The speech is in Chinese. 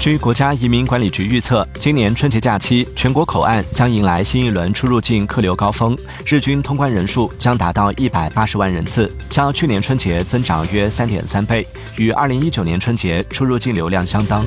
据国家移民管理局预测今年春节假期全国口岸将迎来新一轮出入境客流高峰日均通关人数将达到一百八十万人次较去年春节增长约三点三倍与二零一九年春节出入境流量相当。